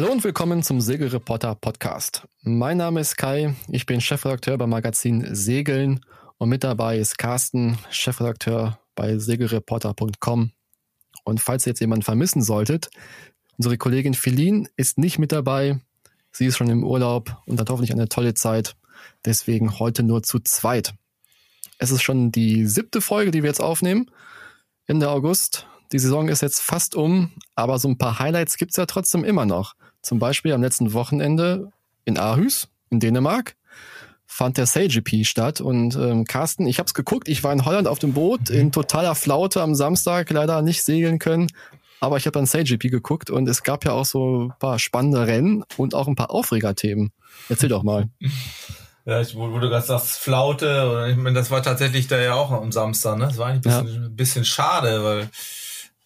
Hallo und willkommen zum Segelreporter Podcast. Mein Name ist Kai, ich bin Chefredakteur beim Magazin Segeln und mit dabei ist Carsten, Chefredakteur bei segelreporter.com. Und falls ihr jetzt jemanden vermissen solltet, unsere Kollegin Feline ist nicht mit dabei. Sie ist schon im Urlaub und hat hoffentlich eine tolle Zeit. Deswegen heute nur zu zweit. Es ist schon die siebte Folge, die wir jetzt aufnehmen. Ende August. Die Saison ist jetzt fast um, aber so ein paar Highlights gibt's ja trotzdem immer noch. Zum Beispiel am letzten Wochenende in Aarhus in Dänemark fand der SailGP statt. Und ähm, Carsten, ich habe es geguckt, ich war in Holland auf dem Boot in totaler Flaute am Samstag, leider nicht segeln können. Aber ich habe dann SailGP geguckt und es gab ja auch so ein paar spannende Rennen und auch ein paar Aufregerthemen. Erzähl doch mal. Ja, ich, wo, wo du gerade sagst, Flaute, ich meine, das war tatsächlich da ja auch am Samstag, ne? Das war eigentlich ein bisschen, ja. ein bisschen schade, weil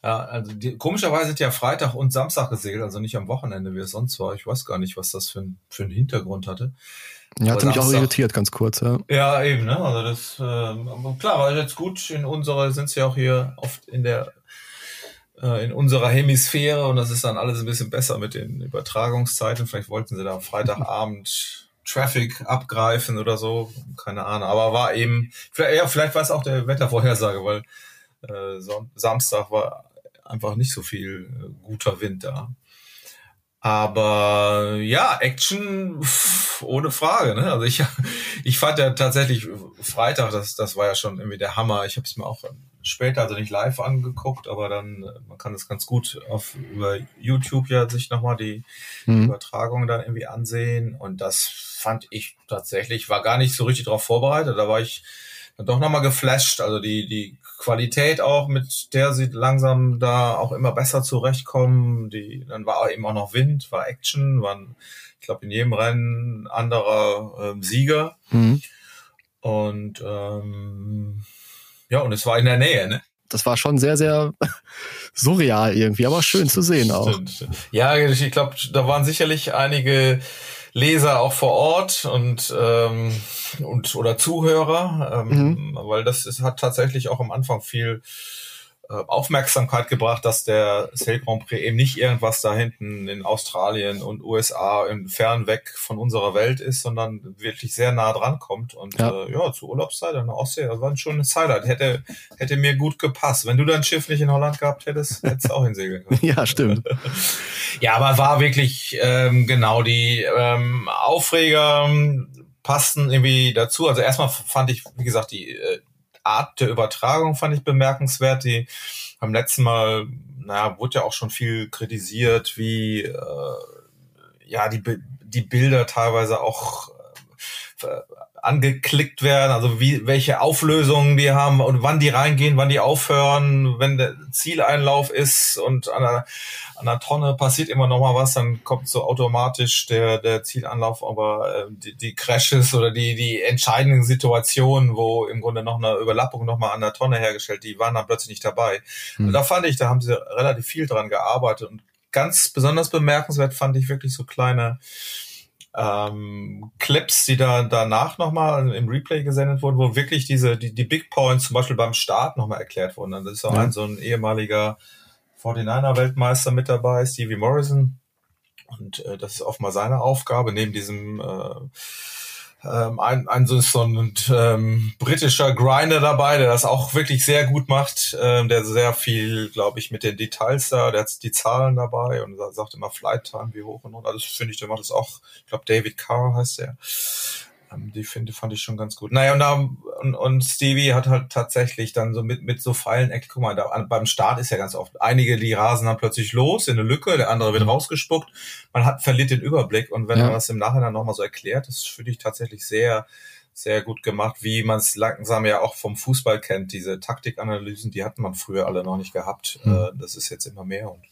ja, also die, komischerweise sind ja Freitag und Samstag gesegelt, also nicht am Wochenende, wie es sonst war. Ich weiß gar nicht, was das für, ein, für einen Hintergrund hatte. Ja, hat mich auch irritiert, ganz kurz, ja. Ja, eben, ne? Also das, äh, klar, war jetzt gut. In unserer sind sie ja auch hier oft in der äh, in unserer Hemisphäre und das ist dann alles ein bisschen besser mit den Übertragungszeiten. Vielleicht wollten sie da Freitagabend Traffic abgreifen oder so, keine Ahnung. Aber war eben, vielleicht, ja, vielleicht war es auch der Wettervorhersage, weil äh, Samstag war einfach nicht so viel äh, guter Wind da. Aber ja, Action pff, ohne Frage. Ne? Also ich, ich fand ja tatsächlich Freitag, das, das war ja schon irgendwie der Hammer. Ich habe es mir auch später, also nicht live angeguckt, aber dann, man kann das ganz gut auf über YouTube ja sich nochmal die mhm. Übertragung dann irgendwie ansehen. Und das fand ich tatsächlich, war gar nicht so richtig darauf vorbereitet. Da war ich dann doch nochmal geflasht. Also die, die Qualität auch, mit der sie langsam da auch immer besser zurechtkommen. Die, dann war eben auch noch Wind, war Action, waren, ich glaube, in jedem Rennen anderer ähm, Sieger. Mhm. Und ähm, ja, und es war in der Nähe, ne? Das war schon sehr, sehr surreal irgendwie, aber schön zu sehen auch. Ja, ich glaube, da waren sicherlich einige Leser auch vor Ort und, ähm, und oder Zuhörer, ähm, mhm. weil das ist, hat tatsächlich auch am Anfang viel äh, Aufmerksamkeit gebracht, dass der Sail Grand Prix eben nicht irgendwas da hinten in Australien und USA in fern weg von unserer Welt ist, sondern wirklich sehr nah dran kommt. Und ja, äh, ja zur Urlaubszeit an der Ostsee, das war ein schönes Highlight. Hätte, hätte mir gut gepasst. Wenn du dein Schiff nicht in Holland gehabt hättest, hättest du auch hinsegeln können. ja, stimmt. ja, aber war wirklich ähm, genau die ähm, Aufreger passten irgendwie dazu. Also erstmal fand ich, wie gesagt, die äh, Art der Übertragung fand ich bemerkenswert. Die beim letzten Mal, naja, wurde ja auch schon viel kritisiert, wie äh, ja die die Bilder teilweise auch äh, angeklickt werden, also wie welche Auflösungen die haben und wann die reingehen, wann die aufhören, wenn der Zieleinlauf ist und an der, an der Tonne passiert immer noch mal was, dann kommt so automatisch der der Zielanlauf, aber äh, die, die Crashes oder die die entscheidenden Situationen, wo im Grunde noch eine Überlappung noch mal an der Tonne hergestellt, die waren dann plötzlich nicht dabei. Mhm. Und da fand ich, da haben sie relativ viel dran gearbeitet und ganz besonders bemerkenswert fand ich wirklich so kleine ähm, Clips, die da danach nochmal im Replay gesendet wurden, wo wirklich diese, die, die Big Points zum Beispiel beim Start nochmal erklärt wurden. Das ist auch ja. ein so ein ehemaliger 49er Weltmeister mit dabei, Stevie Morrison. Und äh, das ist oft mal seine Aufgabe, neben diesem äh, ähm, ein, ein so, so ein ähm, britischer Grinder dabei, der das auch wirklich sehr gut macht, ähm, der sehr viel, glaube ich, mit den Details da, der hat die Zahlen dabei und sagt immer Flight Time, wie hoch und runter. Das finde ich, der macht das auch, ich glaube David Carr heißt der. Ähm, die finde fand ich schon ganz gut. Naja, und, da, und, und Stevie hat halt tatsächlich dann so mit, mit so Pfeilen, guck mal, da, beim Start ist ja ganz oft, einige, die rasen dann plötzlich los in eine Lücke, der andere wird mhm. rausgespuckt. Man hat, verliert den Überblick und wenn ja. man das im Nachhinein nochmal so erklärt, das finde ich tatsächlich sehr, sehr gut gemacht, wie man es langsam ja auch vom Fußball kennt. Diese Taktikanalysen, die hat man früher alle noch nicht gehabt. Mhm. Das ist jetzt immer mehr und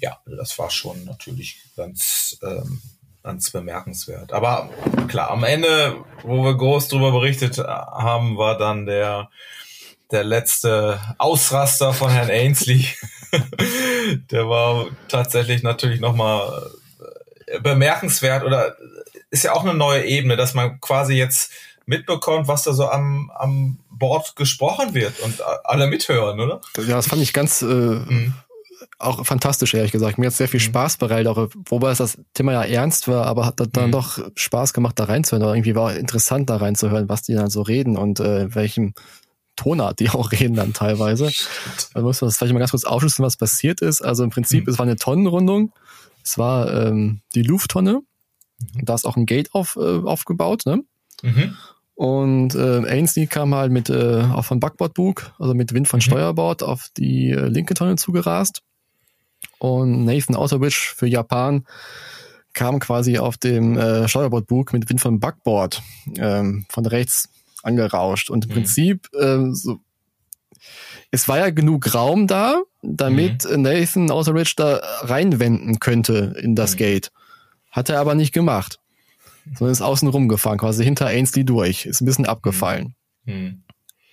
ja, das war schon natürlich ganz ähm, ganz bemerkenswert. Aber klar, am Ende, wo wir groß drüber berichtet haben, war dann der, der letzte Ausraster von Herrn Ainsley. der war tatsächlich natürlich nochmal äh, bemerkenswert oder ist ja auch eine neue Ebene, dass man quasi jetzt mitbekommt, was da so am, am Board gesprochen wird und alle mithören, oder? Ja, das fand ich ganz äh, mhm auch fantastisch, ehrlich gesagt. Mir hat sehr viel mhm. Spaß bereitet, auch wobei es das Thema ja ernst war, aber hat dann mhm. doch Spaß gemacht, da reinzuhören. Oder irgendwie war interessant, da reinzuhören, was die dann so reden und äh, welchem Tonart die auch reden dann teilweise. Da muss man das vielleicht mal ganz kurz aufschlüsseln, was passiert ist. Also im Prinzip, mhm. es war eine Tonnenrundung. Es war ähm, die Lufttonne. Mhm. Da ist auch ein Gate auf, äh, aufgebaut. Ne? Mhm. Und äh, Ainsley kam halt mit äh, auch von Backbordbug, also mit Wind von mhm. Steuerbord, auf die äh, linke Tonne zugerast. Und Nathan Outerbridge für Japan kam quasi auf dem äh, Steuerbordbug mit Wind von Backboard ähm, von rechts angerauscht. Und im mhm. Prinzip, äh, so, es war ja genug Raum da, damit mhm. Nathan Outerbridge da reinwenden könnte in das mhm. Gate. Hat er aber nicht gemacht sondern ist außen rumgefahren, quasi hinter Ainsley durch, ist ein bisschen abgefallen. Mhm.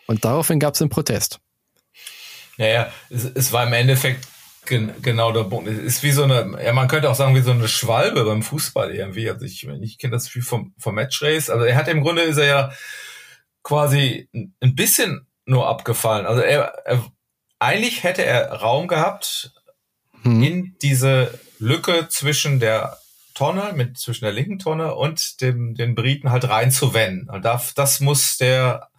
Und daraufhin gab es einen Protest. Naja, es, es war im Endeffekt gen genau der Punkt. Es ist wie so eine, ja, man könnte auch sagen, wie so eine Schwalbe beim Fußball irgendwie. Also ich, ich kenne das Spiel vom, vom Matchrace. Also er hat im Grunde ist er ja quasi ein bisschen nur abgefallen. Also er, er eigentlich hätte er Raum gehabt hm. in diese Lücke zwischen der Tonne, mit zwischen der linken Tonne und dem, den Briten halt reinzuwenden. Und das, das muss der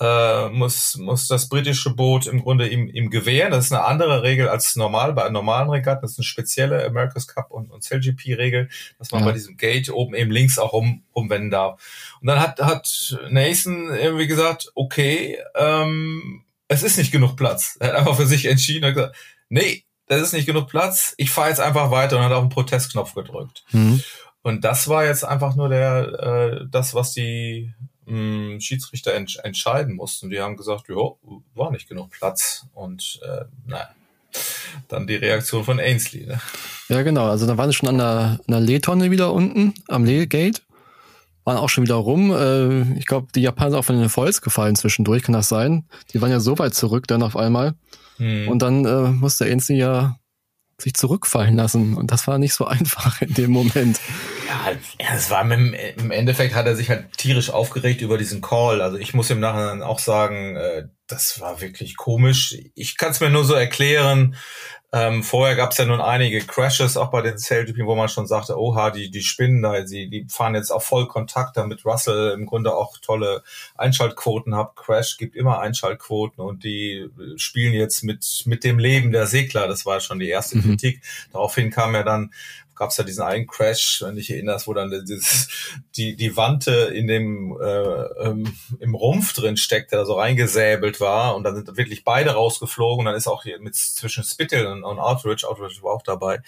äh, muss, muss das britische Boot im Grunde ihm, ihm gewähren. Das ist eine andere Regel als normal bei normalen Regatten. Das ist eine spezielle America's Cup und, und CLGP-Regel, dass man ja. bei diesem Gate oben eben links auch um, umwenden darf. Und dann hat, hat Nathan irgendwie gesagt, okay, ähm, es ist nicht genug Platz. Er hat einfach für sich entschieden und gesagt, nee, das ist nicht genug Platz, ich fahre jetzt einfach weiter und hat auf den Protestknopf gedrückt. Mhm. Und das war jetzt einfach nur der, äh, das, was die mh, Schiedsrichter ents entscheiden mussten. Die haben gesagt, ja, war nicht genug Platz. Und äh, naja, dann die Reaktion von Ainsley. Ne? Ja, genau. Also da waren sie schon an der, an der Lehtonne wieder unten, am Leegate. Waren auch schon wieder rum. Äh, ich glaube, die Japaner sind auch von den Foils gefallen zwischendurch, kann das sein? Die waren ja so weit zurück dann auf einmal. Hm. Und dann äh, musste Ainsley ja sich zurückfallen lassen. Und das war nicht so einfach in dem Moment. Ja, es war im, im Endeffekt hat er sich halt tierisch aufgeregt über diesen Call. Also ich muss im Nachhinein auch sagen, äh, das war wirklich komisch. Ich kann es mir nur so erklären, ähm, vorher gab es ja nun einige Crashes auch bei den Sailjeeping, wo man schon sagte, oha, die, die spinnen da, sie, die fahren jetzt auf Vollkontakt, damit Russell im Grunde auch tolle Einschaltquoten hat. Crash gibt immer Einschaltquoten und die spielen jetzt mit, mit dem Leben der Segler. Das war schon die erste mhm. Kritik. Daraufhin kam ja dann gab es ja diesen einen Crash, wenn dich erinnerst, wo dann dieses, die, die Wante in dem äh, ähm, im Rumpf drin steckt, der da so reingesäbelt war und dann sind wirklich beide rausgeflogen und dann ist auch hier mit zwischen Spittle und, und Outridge, Outridge war auch dabei.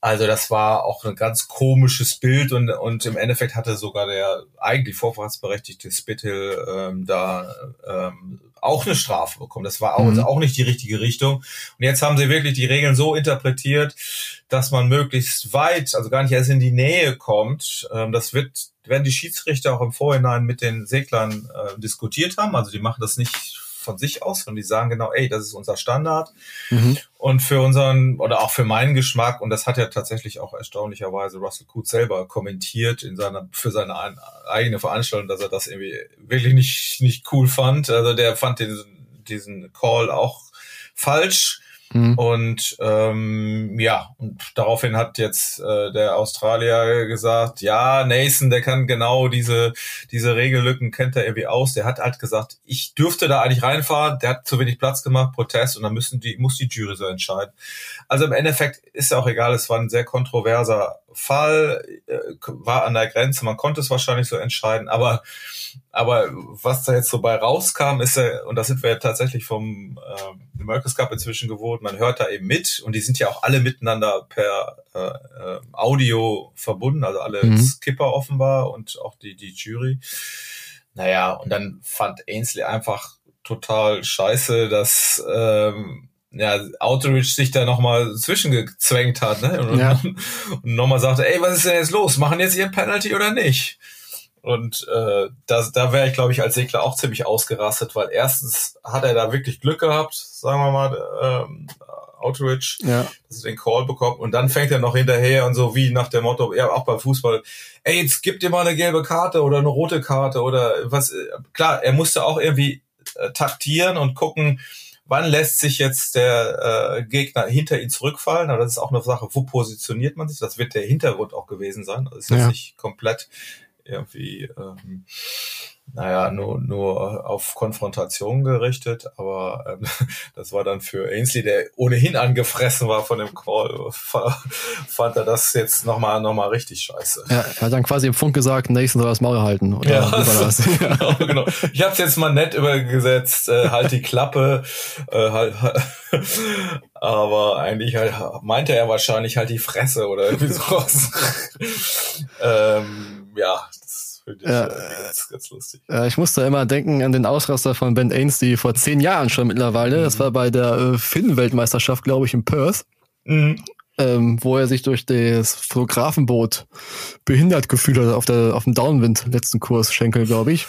Also das war auch ein ganz komisches Bild und, und im Endeffekt hatte sogar der eigentlich vorfahrtsberechtigte Spithill ähm, da ähm, auch eine Strafe bekommen. Das war auch, mhm. auch nicht die richtige Richtung. Und jetzt haben sie wirklich die Regeln so interpretiert, dass man möglichst weit, also gar nicht erst in die Nähe kommt. Ähm, das wird, werden die Schiedsrichter auch im Vorhinein mit den Seglern äh, diskutiert haben. Also die machen das nicht von sich aus, sondern die sagen genau, ey, das ist unser Standard. Mhm. Und für unseren, oder auch für meinen Geschmack, und das hat ja tatsächlich auch erstaunlicherweise Russell Coates selber kommentiert in seiner, für seine eigene Veranstaltung, dass er das irgendwie wirklich nicht, nicht cool fand. Also der fand den, diesen Call auch falsch. Mhm. Und ähm, ja, und daraufhin hat jetzt äh, der Australier gesagt, ja, Nathan, der kann genau diese, diese Regellücken, kennt er irgendwie aus. Der hat halt gesagt, ich dürfte da eigentlich reinfahren, der hat zu wenig Platz gemacht, Protest, und dann müssen die, muss die Jury so entscheiden. Also im Endeffekt ist ja auch egal, es war ein sehr kontroverser Fall, äh, war an der Grenze, man konnte es wahrscheinlich so entscheiden, aber aber was da jetzt so bei rauskam, ist ja, und da sind wir ja tatsächlich vom äh, America's Cup inzwischen geworden, man hört da eben mit und die sind ja auch alle miteinander per äh, äh, Audio verbunden, also alle mhm. Skipper offenbar und auch die, die Jury. Naja, und dann fand Ainsley einfach total scheiße, dass ähm, ja, Outreach sich da nochmal zwischengezwängt hat, ne? Und, ja. und nochmal sagte, ey, was ist denn jetzt los? Machen jetzt ihr Penalty oder nicht? Und äh, da, da wäre ich, glaube ich, als Segler auch ziemlich ausgerastet, weil erstens hat er da wirklich Glück gehabt, sagen wir mal, ähm, Outreach, ja. dass er den Call bekommt und dann fängt er noch hinterher und so wie nach dem Motto, ja, auch beim Fußball, ey, jetzt gib dir mal eine gelbe Karte oder eine rote Karte oder was. Klar, er musste auch irgendwie äh, taktieren und gucken, wann lässt sich jetzt der äh, Gegner hinter ihn zurückfallen? Aber das ist auch eine Sache, wo positioniert man sich? Das wird der Hintergrund auch gewesen sein. Das ist jetzt ja. nicht komplett irgendwie ähm, naja, nur, nur auf Konfrontation gerichtet, aber ähm, das war dann für Ainsley, der ohnehin angefressen war von dem Call, fand er das jetzt nochmal noch mal richtig scheiße. Ja, er hat dann quasi im Funk gesagt, Nathan soll das Maul halten. Oder ja, das? genau, genau. Ich hab's jetzt mal nett übergesetzt, äh, halt die Klappe, äh, halt, aber eigentlich halt, meinte er wahrscheinlich halt die Fresse oder irgendwie sowas. ähm, ja, Finde ich ja, äh, ganz, ganz lustig. Ja, ich musste immer denken an den Ausraster von Ben Ainsty vor zehn Jahren schon mittlerweile. Mhm. Das war bei der äh, Finn-Weltmeisterschaft, glaube ich, in Perth. Mhm. Ähm, wo er sich durch das Fotografenboot behindert gefühlt hat auf, der, auf dem Downwind letzten Kurs Schenkel, glaube ich.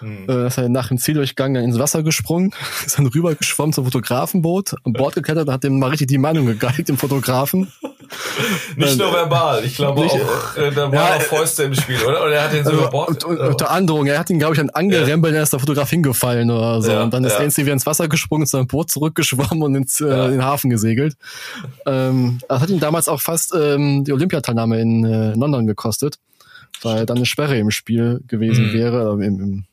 Mhm. Äh, ist er nach dem Zieldurchgang dann ins Wasser gesprungen, ist dann rübergeschwommen zum Fotografenboot, an Bord geklettert und hat dem mal richtig die Meinung gegeigt, dem Fotografen. Nicht nur verbal, ich glaube nicht, auch, äh, da waren ja, auch Fäuste im Spiel, oder? Oder er hat ihn so also, über Bord... Unter Androhung, er hat ihn, glaube ich, dann angerempelt, ja. dann ist der Fotograf hingefallen oder so. Ja, und dann ist ja. Ainsley wieder ins Wasser gesprungen, zu seinem Boot zurückgeschwommen und ins, äh, in den Hafen gesegelt. Ähm, das hat ihn damals auch fast ähm, die Olympiateilnahme in äh, London gekostet, weil dann eine Sperre im Spiel gewesen mhm. wäre, im, im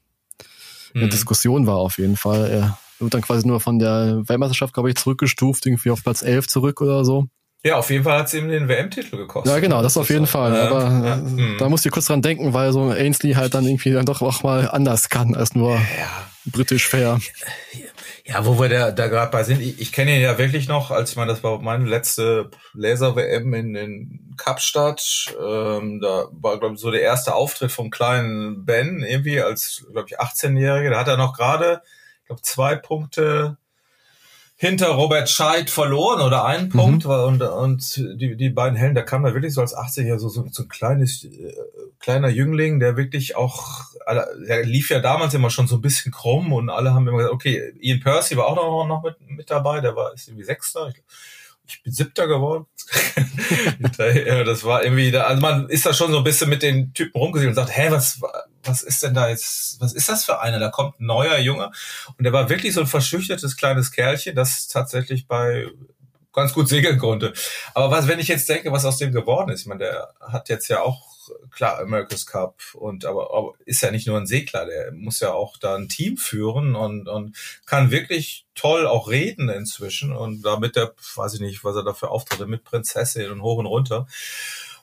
eine mhm. Diskussion war auf jeden Fall. Er wird dann quasi nur von der Weltmeisterschaft, glaube ich, zurückgestuft, irgendwie auf Platz 11 zurück oder so. Ja, auf jeden Fall hat es ihm den WM-Titel gekostet. Ja, genau, das, das auf jeden Fall. Ja, Aber ja, äh, da muss ich kurz dran denken, weil so Ainsley halt dann irgendwie dann doch auch mal anders kann als nur ja. britisch fair. Ja, wo wir da, da gerade bei sind, ich, ich kenne ihn ja wirklich noch, als ich meine, das war meine letzte Laser-WM in, in Kapstadt. Ähm, da war, glaube ich, so der erste Auftritt vom kleinen Ben, irgendwie als, glaube ich, 18-Jähriger. Da hat er noch gerade, ich glaube, zwei Punkte hinter Robert Scheid verloren oder einen mhm. Punkt und, und die, die beiden Hellen, da kam er wirklich so als 80er so, so, so ein kleines, äh, kleiner Jüngling, der wirklich auch, der lief ja damals immer schon so ein bisschen krumm und alle haben immer gesagt, okay, Ian Percy war auch noch, noch mit, mit dabei, der war ist irgendwie Sechster. Ich, ich bin Siebter geworden. das war irgendwie, da, also man ist da schon so ein bisschen mit den Typen rumgesehen und sagt, hä, was, was ist denn da jetzt, was ist das für einer? Da kommt ein neuer Junge. Und der war wirklich so ein verschüchtertes kleines Kerlchen, das tatsächlich bei ganz gut segeln konnte. Aber was, wenn ich jetzt denke, was aus dem geworden ist, ich meine, der hat jetzt ja auch klar, America's Cup und aber, aber ist ja nicht nur ein Segler, der muss ja auch da ein Team führen und, und kann wirklich toll auch reden inzwischen und damit der, weiß ich nicht, was er dafür auftritt, mit Prinzessin und hoch und runter.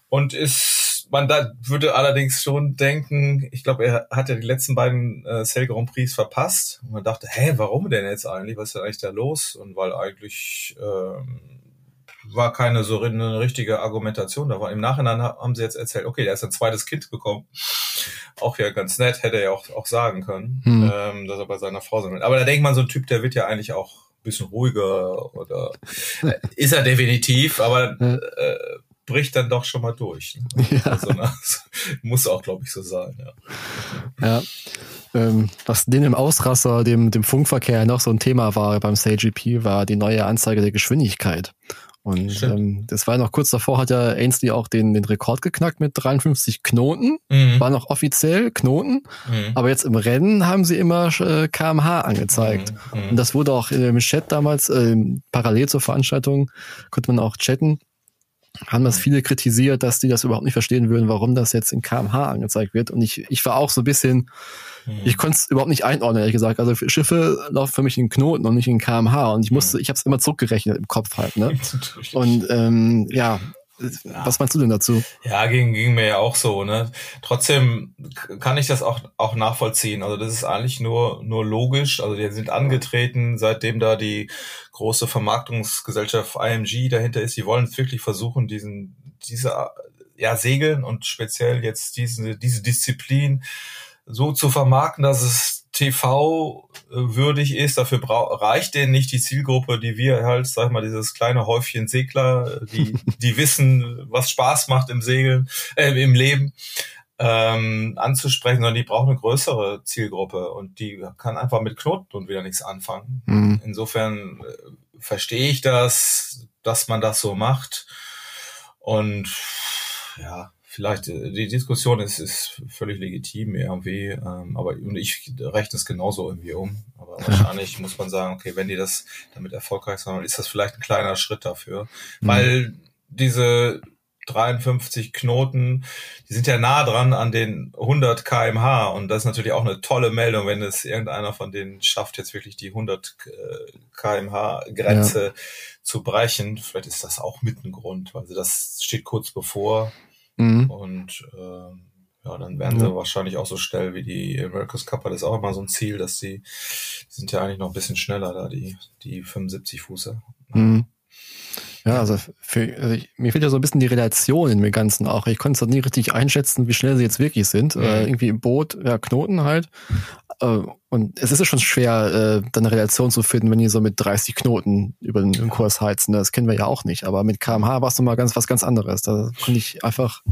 Und ist, man da würde allerdings schon denken, ich glaube, er hat ja die letzten beiden äh, Sail Grand Prix verpasst. Und man dachte, hä, warum denn jetzt eigentlich? Was ist denn eigentlich da los? Und weil eigentlich ähm, war keine so eine richtige Argumentation da war. Im Nachhinein haben sie jetzt erzählt, okay, der ist ein zweites Kind bekommen. Auch ja ganz nett, hätte er ja auch, auch sagen können, hm. ähm, dass er bei seiner Frau sein will. Aber da denkt man, so ein Typ, der wird ja eigentlich auch ein bisschen ruhiger oder äh, ist er definitiv, aber äh, bricht dann doch schon mal durch. Ne? Ja. Also, na, muss auch, glaube ich, so sein. Ja. ja. Ähm, was den im Ausrasser, dem, dem Funkverkehr noch so ein Thema war beim SageGP, war die neue Anzeige der Geschwindigkeit. Und ähm, das war noch kurz davor, hat ja Ainsley auch den, den Rekord geknackt mit 53 Knoten. Mhm. War noch offiziell Knoten. Mhm. Aber jetzt im Rennen haben sie immer äh, kmh angezeigt. Mhm. mhm. Und das wurde auch im Chat damals, äh, parallel zur Veranstaltung, konnte man auch chatten haben das viele kritisiert, dass die das überhaupt nicht verstehen würden, warum das jetzt in kmh angezeigt wird. Und ich, ich war auch so ein bisschen, mhm. ich konnte es überhaupt nicht einordnen, ehrlich gesagt. Also Schiffe laufen für mich in Knoten und nicht in kmh. Und ich musste, mhm. ich habe es immer zurückgerechnet im Kopf halt. Ne? und ähm, ja, ja. Was meinst du denn dazu? Ja, ging, ging mir ja auch so, ne? Trotzdem kann ich das auch, auch nachvollziehen. Also das ist eigentlich nur, nur logisch. Also die sind angetreten, seitdem da die große Vermarktungsgesellschaft IMG dahinter ist. Die wollen wirklich versuchen, diesen, diese, ja, Segeln und speziell jetzt diese, diese Disziplin so zu vermarkten, dass es TV würdig ist. Dafür reicht denen nicht die Zielgruppe, die wir halt, sag ich mal, dieses kleine Häufchen Segler, die, die wissen, was Spaß macht im Segeln, äh, im Leben, ähm, anzusprechen, sondern die brauchen eine größere Zielgruppe und die kann einfach mit Knoten und wieder nichts anfangen. Mhm. Insofern äh, verstehe ich das, dass man das so macht. Und ja, vielleicht äh, die Diskussion ist, ist völlig legitim irgendwie, ähm, aber und ich rechne es genauso irgendwie um. Aber wahrscheinlich muss man sagen, okay, wenn die das damit erfolgreich sind, dann ist das vielleicht ein kleiner Schritt dafür. Mhm. Weil diese 53 Knoten, die sind ja nah dran an den 100 kmh und das ist natürlich auch eine tolle Meldung, wenn es irgendeiner von denen schafft, jetzt wirklich die 100 äh, kmh Grenze ja. zu brechen. Vielleicht ist das auch mit ein Grund, also das steht kurz bevor mhm. und äh, ja, dann werden sie wahrscheinlich auch so schnell wie die America's Cup, das ist auch immer so ein Ziel, dass die, die sind ja eigentlich noch ein bisschen schneller da, die, die 75 Fuße. Mhm. Ja, also, für, also ich, mir fehlt ja so ein bisschen die Relation in dem Ganzen auch. Ich konnte es nie richtig einschätzen, wie schnell sie jetzt wirklich sind. Mhm. Äh, irgendwie im Boot, ja, Knoten halt. Äh, und es ist ja schon schwer, äh, dann eine Relation zu finden, wenn die so mit 30 Knoten über den, den Kurs heizen. Das kennen wir ja auch nicht. Aber mit kmh war es nochmal ganz was ganz anderes. Da konnte ich einfach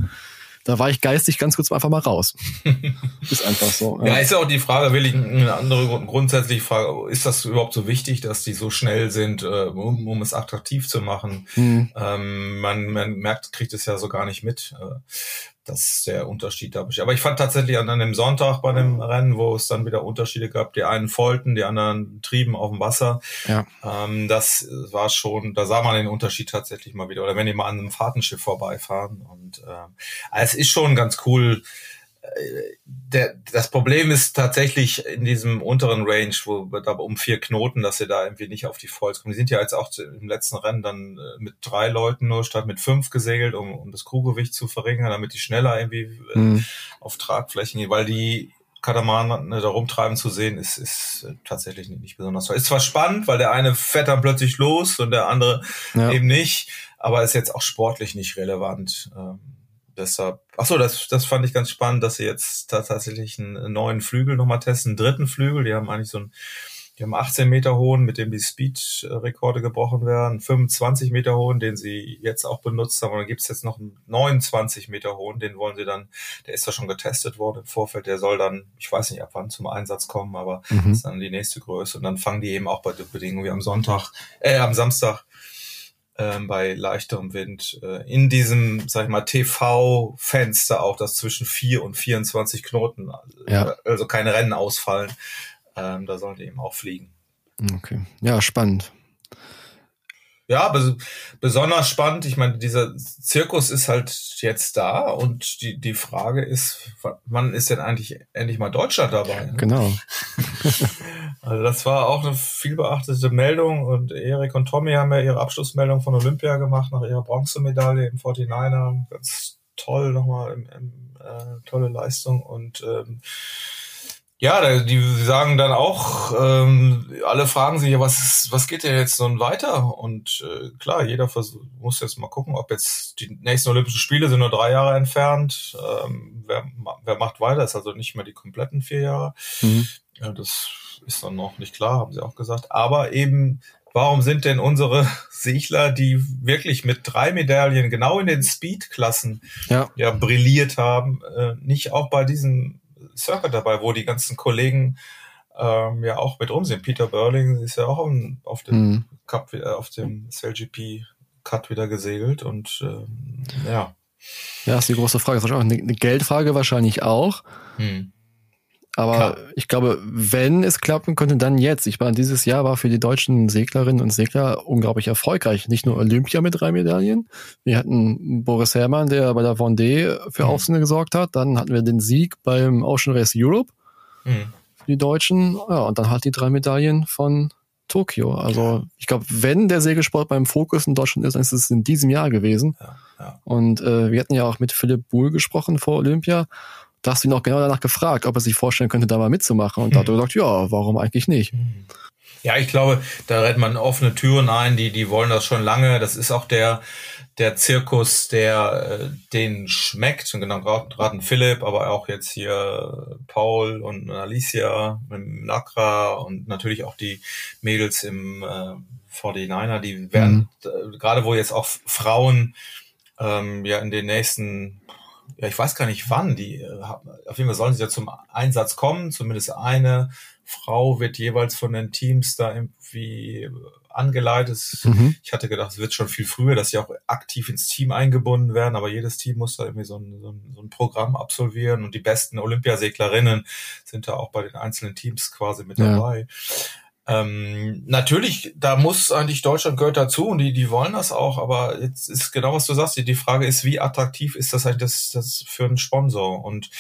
da war ich geistig ganz kurz einfach mal raus. ist einfach so. Ja. ja, ist ja auch die Frage, will ich eine andere grundsätzliche Frage, ist das überhaupt so wichtig, dass die so schnell sind, äh, um, um es attraktiv zu machen? Mhm. Ähm, man, man merkt, kriegt es ja so gar nicht mit. Das ist der Unterschied da. Aber ich fand tatsächlich an einem Sonntag bei dem Rennen, wo es dann wieder Unterschiede gab, die einen folgten, die anderen trieben auf dem Wasser. Ja. Ähm, das war schon, da sah man den Unterschied tatsächlich mal wieder. Oder wenn die mal an einem Fahrtenschiff vorbeifahren. Und äh, es ist schon ganz cool, der, das Problem ist tatsächlich in diesem unteren Range, wo da um vier Knoten, dass sie da irgendwie nicht auf die Foils kommen. Die sind ja jetzt auch im letzten Rennen dann äh, mit drei Leuten nur statt mit fünf gesegelt, um, um das Crewgewicht zu verringern, damit die schneller irgendwie äh, mhm. auf Tragflächen gehen, weil die Katamaran ne, da rumtreiben zu sehen, ist, ist äh, tatsächlich nicht, nicht besonders toll. Ist zwar spannend, weil der eine fährt dann plötzlich los und der andere ja. eben nicht, aber ist jetzt auch sportlich nicht relevant. Ähm, deshalb, ach so, das, das fand ich ganz spannend, dass sie jetzt tatsächlich einen neuen Flügel nochmal testen, einen dritten Flügel. Die haben eigentlich so einen, die haben 18 Meter hohen, mit dem die Speed-Rekorde gebrochen werden, 25 Meter hohen, den sie jetzt auch benutzt haben. Und dann gibt's jetzt noch einen 29 Meter hohen, den wollen sie dann, der ist da schon getestet worden im Vorfeld, der soll dann, ich weiß nicht ab wann zum Einsatz kommen, aber mhm. ist dann die nächste Größe. Und dann fangen die eben auch bei den Bedingungen wie am Sonntag, äh, am Samstag ähm, bei leichterem Wind äh, in diesem, sag ich mal, TV-Fenster auch, das zwischen 4 und 24 Knoten, ja. also keine Rennen ausfallen, ähm, da sollen die eben auch fliegen. Okay, ja, spannend ja, besonders spannend. Ich meine, dieser Zirkus ist halt jetzt da und die, die Frage ist, wann ist denn eigentlich endlich mal Deutschland dabei? Ne? Genau. also das war auch eine viel beachtete Meldung und Erik und Tommy haben ja ihre Abschlussmeldung von Olympia gemacht nach ihrer Bronzemedaille im 49er. Ganz toll nochmal, im, im, äh, tolle Leistung und ähm, ja, die sagen dann auch, ähm, alle fragen sich ja, was, was geht denn jetzt nun weiter? Und äh, klar, jeder versuch, muss jetzt mal gucken, ob jetzt die nächsten Olympischen Spiele sind nur drei Jahre entfernt. Ähm, wer, wer macht weiter? Ist also nicht mehr die kompletten vier Jahre. Mhm. Ja, das ist dann noch nicht klar, haben sie auch gesagt. Aber eben, warum sind denn unsere Segler, die wirklich mit drei Medaillen genau in den Speed-Klassen ja. ja brilliert haben, äh, nicht auch bei diesen Circuit dabei, wo die ganzen Kollegen ähm, ja auch mit rum sind. Peter Burling ist ja auch auf dem mhm. Cup, äh, auf dem SLGP Cut wieder gesegelt und ähm, ja. Ja, ist die große Frage. Das ist eine, eine Geldfrage wahrscheinlich auch. Hm. Aber Klar. ich glaube, wenn es klappen könnte, dann jetzt. Ich meine, dieses Jahr war für die deutschen Seglerinnen und Segler unglaublich erfolgreich. Nicht nur Olympia mit drei Medaillen. Wir hatten Boris Herrmann, der bei der Vendée für mhm. Aufsehen gesorgt hat. Dann hatten wir den Sieg beim Ocean Race Europe mhm. für die Deutschen. Ja, und dann halt die drei Medaillen von Tokio. Also ich glaube, wenn der Segelsport beim Fokus in Deutschland ist, dann ist es in diesem Jahr gewesen. Ja, ja. Und äh, wir hatten ja auch mit Philipp Buhl gesprochen vor Olympia. Da hast du ihn auch genau danach gefragt, ob er sich vorstellen könnte, da mal mitzumachen. Und da hat er gesagt, ja, warum eigentlich nicht? Ja, ich glaube, da rennt man offene Türen ein, die, die wollen das schon lange. Das ist auch der, der Zirkus, der äh, den schmeckt. Und genau, gerade Philipp, aber auch jetzt hier Paul und Alicia im Nakra und natürlich auch die Mädels im äh, 49er, die werden, mhm. äh, gerade wo jetzt auch Frauen ähm, ja in den nächsten ja, ich weiß gar nicht wann, die äh, auf jeden Fall sollen sie ja zum Einsatz kommen. Zumindest eine Frau wird jeweils von den Teams da irgendwie angeleitet. Mhm. Ich hatte gedacht, es wird schon viel früher, dass sie auch aktiv ins Team eingebunden werden, aber jedes Team muss da irgendwie so ein, so ein, so ein Programm absolvieren und die besten Olympiaseglerinnen sind da auch bei den einzelnen Teams quasi mit ja. dabei. Ähm, natürlich, da muss eigentlich Deutschland gehört dazu und die, die wollen das auch, aber jetzt ist genau was du sagst. Die, die Frage ist, wie attraktiv ist das eigentlich das, das für einen Sponsor? Und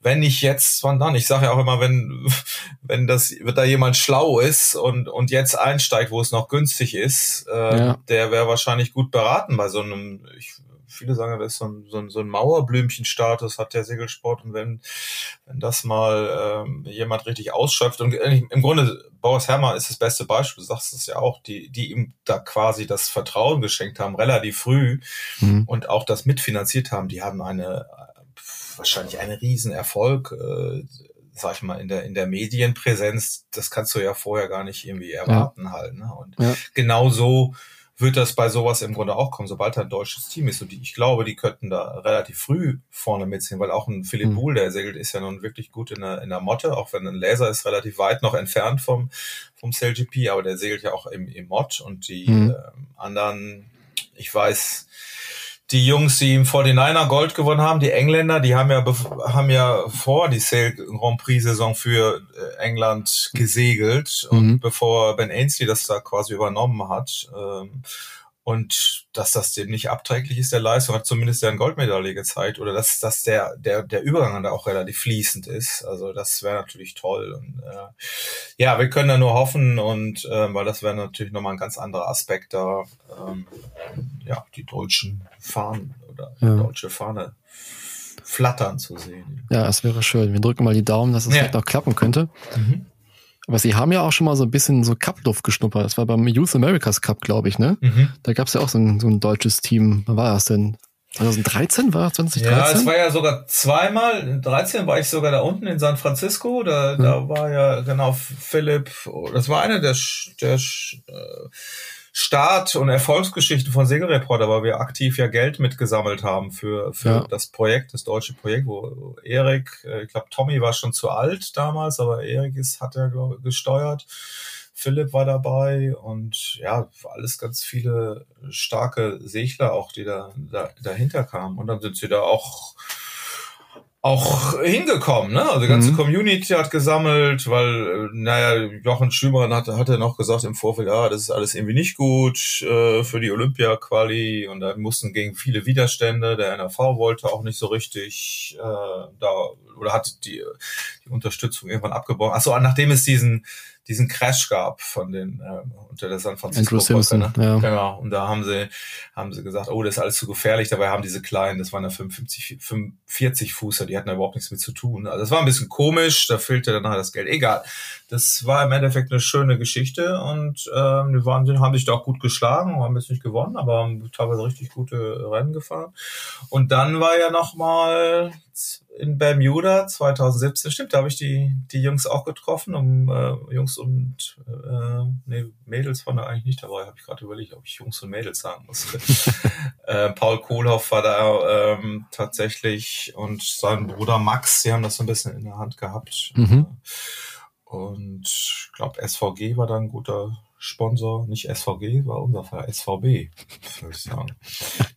wenn nicht jetzt, wann dann? Ich sage ja auch immer, wenn, wenn das, wenn da jemand schlau ist und, und jetzt einsteigt, wo es noch günstig ist, äh, ja. der wäre wahrscheinlich gut beraten bei so einem, ich viele sagen, das ist so ein, so ein, so ein Mauerblümchen-Status hat der Segelsport und wenn, wenn das mal ähm, jemand richtig ausschöpft und im Grunde Boris Herrmann ist das beste Beispiel, du sagst es ja auch, die, die ihm da quasi das Vertrauen geschenkt haben, relativ früh mhm. und auch das mitfinanziert haben, die haben eine wahrscheinlich einen Riesenerfolg, äh, sag ich mal, in der, in der Medienpräsenz, das kannst du ja vorher gar nicht irgendwie erwarten ja. halt. Ne? Und ja. genau so wird das bei sowas im Grunde auch kommen, sobald da ein deutsches Team ist. Und die, ich glaube, die könnten da relativ früh vorne mitziehen, weil auch ein Philipp mhm. Buhl, der segelt, ist ja nun wirklich gut in der, in der Motte, auch wenn ein Laser ist relativ weit noch entfernt vom, vom CLGP, aber der segelt ja auch im, im Mod und die mhm. äh, anderen, ich weiß, die Jungs, die im 49er Gold gewonnen haben, die Engländer, die haben ja, haben ja vor die Sail Grand Prix Saison für äh, England gesegelt mhm. und bevor Ben Ainsley das da quasi übernommen hat, ähm, und dass das dem nicht abträglich ist, der Leistung, hat zumindest der Goldmedaille gezeigt. Oder dass, dass der, der, der Übergang da auch relativ fließend ist. Also das wäre natürlich toll. Und äh, ja, wir können da nur hoffen und äh, weil das wäre natürlich nochmal ein ganz anderer Aspekt da, ähm, ja, die deutschen Fahnen oder ja. deutsche Fahne flattern zu sehen. Ja, es wäre schön. Wir drücken mal die Daumen, dass es ja. vielleicht noch klappen könnte. Mhm. Aber sie haben ja auch schon mal so ein bisschen so Cup-Luft geschnuppert. Das war beim Youth Americas Cup, glaube ich, ne? Mhm. Da gab es ja auch so ein, so ein deutsches Team. Wann war das denn? 2013 war 2013? Ja, es war ja sogar zweimal. In 13 war ich sogar da unten in San Francisco. Da, mhm. da war ja genau Philipp. Das war einer der, der äh, Start- und Erfolgsgeschichte von Segelreporter, weil wir aktiv ja Geld mitgesammelt haben für, für ja. das Projekt, das deutsche Projekt, wo Erik, äh, ich glaube, Tommy war schon zu alt damals, aber Erik ist, hat er glaub, gesteuert. Philipp war dabei und ja, alles ganz viele starke Segler auch, die da, da dahinter kamen. Und dann sind sie da auch auch hingekommen, ne? Also die ganze mhm. Community hat gesammelt, weil, äh, naja, Jochen Schümann hat, hat er noch gesagt im Vorfeld, ja, das ist alles irgendwie nicht gut äh, für die Olympia-Quali und da mussten gegen viele Widerstände. Der NRV wollte auch nicht so richtig äh, da oder hat die, die Unterstützung irgendwann abgebaut. Achso, nachdem es diesen diesen Crash gab von den äh, unter der San Francisco Andrew Simpson, ne? ja. Genau. Und da haben sie haben sie gesagt, oh, das ist alles zu gefährlich. Dabei haben diese kleinen, das waren ja 55, 45 Fußer, die hatten da überhaupt nichts mit zu tun. Also das war ein bisschen komisch. Da fehlte dann halt das Geld. Egal. Das war im Endeffekt eine schöne Geschichte und ähm, die waren, haben sich da auch gut geschlagen, haben jetzt nicht gewonnen, aber haben teilweise richtig gute Rennen gefahren. Und dann war ja noch mal in Bermuda 2017, stimmt, da habe ich die, die Jungs auch getroffen, um äh, Jungs und äh, nee, Mädels waren da eigentlich nicht dabei, habe ich gerade überlegt, ob ich Jungs und Mädels sagen muss. äh, Paul Kohlhoff war da ähm, tatsächlich und sein Bruder Max, die haben das so ein bisschen in der Hand gehabt. Mhm. Und ich glaube, SVG war da ein guter Sponsor, nicht SVG, war unser Fall, SVB, würde ich sagen.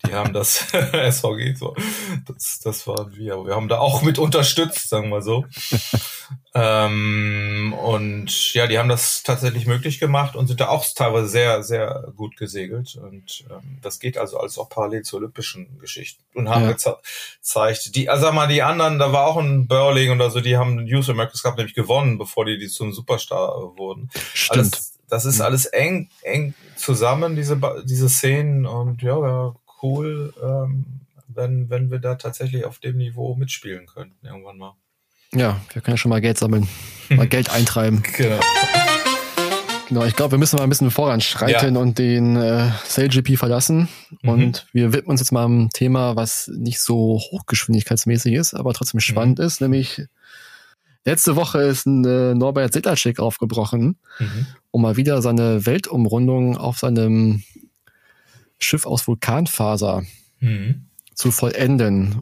Die haben das SVG so, das, das war wir. Wir haben da auch mit unterstützt, sagen wir so. ähm, und ja, die haben das tatsächlich möglich gemacht und sind da auch teilweise sehr, sehr gut gesegelt. Und ähm, das geht also alles auch parallel zur olympischen Geschichte. Und haben ja. gezeigt, die, also sag mal, die anderen, da war auch ein Burling oder so, die haben den Youth America's Cup nämlich gewonnen, bevor die, die zum Superstar wurden. Stimmt. Alles, das ist mhm. alles eng, eng zusammen, diese, diese Szenen. Und ja, wäre cool, ähm, wenn, wenn wir da tatsächlich auf dem Niveau mitspielen könnten, irgendwann mal. Ja, wir können ja schon mal Geld sammeln, mal Geld eintreiben. Genau. Genau, ich glaube, wir müssen mal ein bisschen voranschreiten ja. und den äh, SailGP verlassen. Mhm. Und wir widmen uns jetzt mal einem Thema, was nicht so hochgeschwindigkeitsmäßig ist, aber trotzdem spannend mhm. ist, nämlich Letzte Woche ist ein äh, Norbert Sedlacek aufgebrochen, mhm. um mal wieder seine Weltumrundung auf seinem Schiff aus Vulkanfaser mhm. zu vollenden.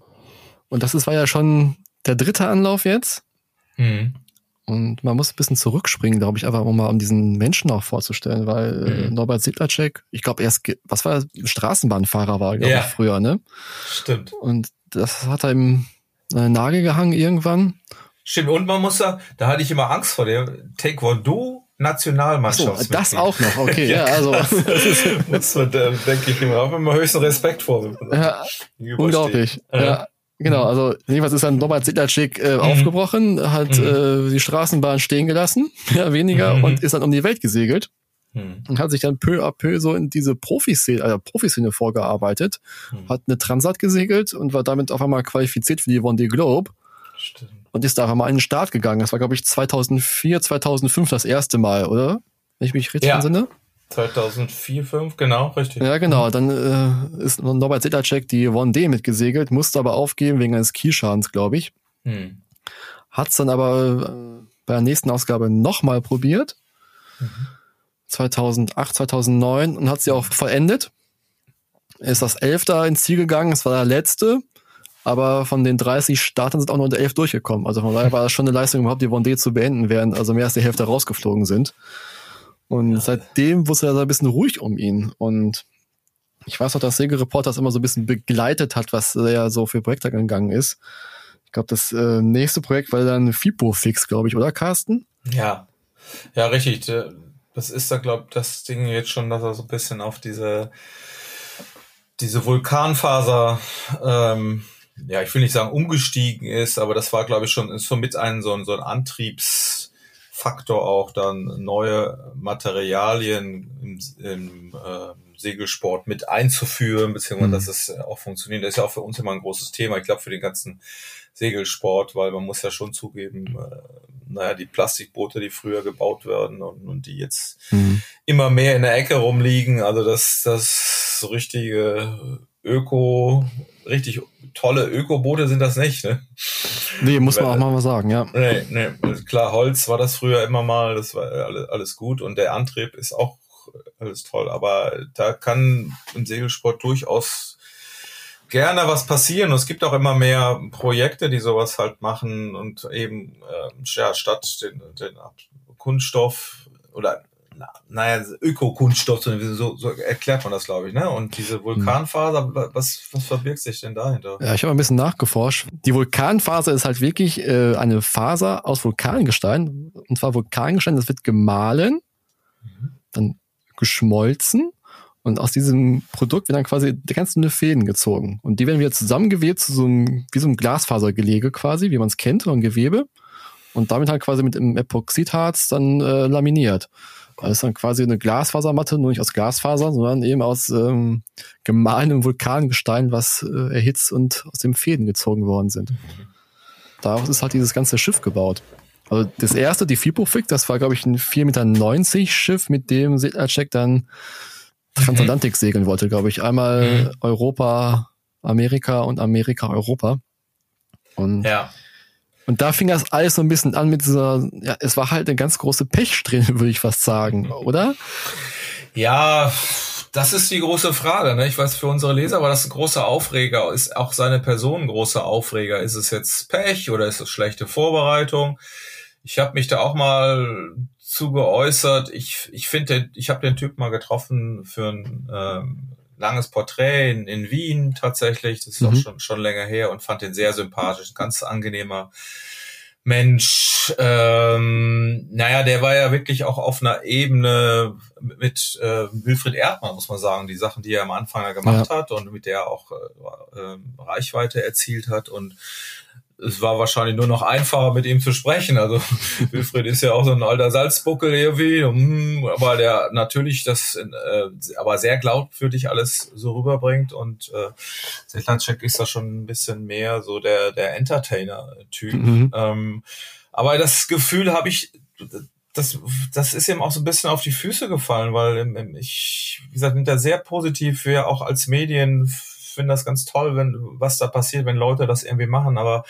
Und das ist, war ja schon der dritte Anlauf jetzt. Mhm. Und man muss ein bisschen zurückspringen, glaube ich, einfach um mal um diesen Menschen auch vorzustellen, weil äh, mhm. Norbert Siedlacek, ich glaube, er ist, was war er, Straßenbahnfahrer war, glaube ja. ich, früher, ne? Stimmt. Und das hat er im äh, Nagel gehangen irgendwann. Stimmt, und man muss da, da hatte ich immer Angst vor dem Taekwondo Nationalmannschaft. So, das auch noch, okay, ja, also. muss man, da denke ich immer, auch immer höchsten Respekt vor. Ja, unglaublich, ja. ja. Genau, also jedenfalls ist dann Norbert Sittlerczyk äh, mhm. aufgebrochen, hat mhm. äh, die Straßenbahn stehen gelassen, ja, weniger, mhm. und ist dann um die Welt gesegelt mhm. und hat sich dann peu à peu so in diese Profiszene, äh, Profiszene vorgearbeitet, mhm. hat eine Transat gesegelt und war damit auf einmal qualifiziert für die Vendée Globe. Stimmt. Und ist da einmal in den Start gegangen. Das war, glaube ich, 2004, 2005 das erste Mal, oder? Wenn ich mich richtig ja. entsinne. 2004, 5, genau, richtig. Ja, genau. Dann äh, ist Norbert Sedlacek die One D mitgesegelt, musste aber aufgeben wegen eines Kielschadens, glaube ich. Hm. Hat es dann aber äh, bei der nächsten Ausgabe nochmal probiert. Mhm. 2008, 2009 und hat sie auch vollendet. Ist das Elfter ins Ziel gegangen, es war der letzte, aber von den 30 Startern sind auch nur unter 11 durchgekommen. Also von daher war das schon eine Leistung, überhaupt die D zu beenden, während also mehr als die Hälfte rausgeflogen sind. Und ja. seitdem wusste er so ein bisschen ruhig um ihn. Und ich weiß auch, dass Sega Reporter das immer so ein bisschen begleitet hat, was er so für Projekte gegangen ist. Ich glaube, das äh, nächste Projekt war dann FIPO-Fix, glaube ich, oder Carsten? Ja, ja, richtig. Das ist da, glaube ich, das Ding jetzt schon, dass er so ein bisschen auf diese, diese Vulkanfaser, ähm, ja, ich will nicht sagen umgestiegen ist, aber das war, glaube ich, schon, ist so mit einem so ein, so ein Antriebs, Faktor auch dann neue Materialien im, im äh, Segelsport mit einzuführen, beziehungsweise mhm. dass es auch funktioniert. Das ist ja auch für uns immer ein großes Thema. Ich glaube, für den ganzen Segelsport, weil man muss ja schon zugeben, äh, naja, die Plastikboote, die früher gebaut werden und, und die jetzt mhm. immer mehr in der Ecke rumliegen, also das, das richtige Öko, richtig tolle Öko-Boote sind das nicht, ne? Nee, muss man auch mal sagen, ja. Nee, nee, klar, Holz war das früher immer mal, das war alles, alles gut und der Antrieb ist auch alles toll, aber da kann im Segelsport durchaus gerne was passieren. Und es gibt auch immer mehr Projekte, die sowas halt machen und eben äh, ja, statt den, den Kunststoff oder naja, Öko-Kunststoff, so, so erklärt man das, glaube ich, ne? Und diese Vulkanfaser, was, was verbirgt sich denn dahinter? Ja, ich habe ein bisschen nachgeforscht. Die Vulkanfaser ist halt wirklich äh, eine Faser aus Vulkangestein. Und zwar Vulkangestein, das wird gemahlen, mhm. dann geschmolzen und aus diesem Produkt werden dann quasi ganz dünne Fäden gezogen. Und die werden wieder zusammengewebt zu so einem, wie so einem Glasfasergelege quasi, wie man es kennt, so ein Gewebe. Und damit halt quasi mit dem Epoxidharz dann äh, laminiert. Das ist dann quasi eine Glasfasermatte, nur nicht aus Glasfaser, sondern eben aus ähm, gemahlenem Vulkangestein, was äh, erhitzt und aus dem Fäden gezogen worden sind. Daraus ist halt dieses ganze Schiff gebaut. Also das erste, die Fipofik, das war, glaube ich, ein 4,90 Meter Schiff, mit dem Seglercheck dann Transatlantik mhm. segeln wollte, glaube ich. Einmal mhm. Europa, Amerika und Amerika, Europa. Und ja. Und da fing das alles so ein bisschen an mit dieser, ja, es war halt eine ganz große Pechsträhne, würde ich fast sagen, oder? Ja, das ist die große Frage. Ne? Ich weiß, für unsere Leser war das ein großer Aufreger. Ist auch seine Person ein großer Aufreger? Ist es jetzt Pech oder ist es schlechte Vorbereitung? Ich habe mich da auch mal zu geäußert. Ich, ich finde, ich habe den Typ mal getroffen für ein ähm, langes Porträt in, in Wien tatsächlich. Das ist mhm. auch schon, schon länger her und fand den sehr sympathisch. Ganz angenehmer Mensch. Ähm, naja, der war ja wirklich auch auf einer Ebene mit äh, Wilfried Erdmann, muss man sagen. Die Sachen, die er am Anfang ja gemacht ja. hat und mit der er auch äh, äh, Reichweite erzielt hat und es war wahrscheinlich nur noch einfacher, mit ihm zu sprechen. Also Wilfried ist ja auch so ein alter Salzbuckel irgendwie, hm, aber der natürlich das äh, aber sehr glaubwürdig alles so rüberbringt und äh, Sedlacek ist da schon ein bisschen mehr so der der Entertainer-Typ. Mhm. Ähm, aber das Gefühl habe ich, das, das ist ihm auch so ein bisschen auf die Füße gefallen, weil ich, wie gesagt, bin da sehr positiv, wir auch als Medien finde das ganz toll, wenn was da passiert, wenn Leute das irgendwie machen, aber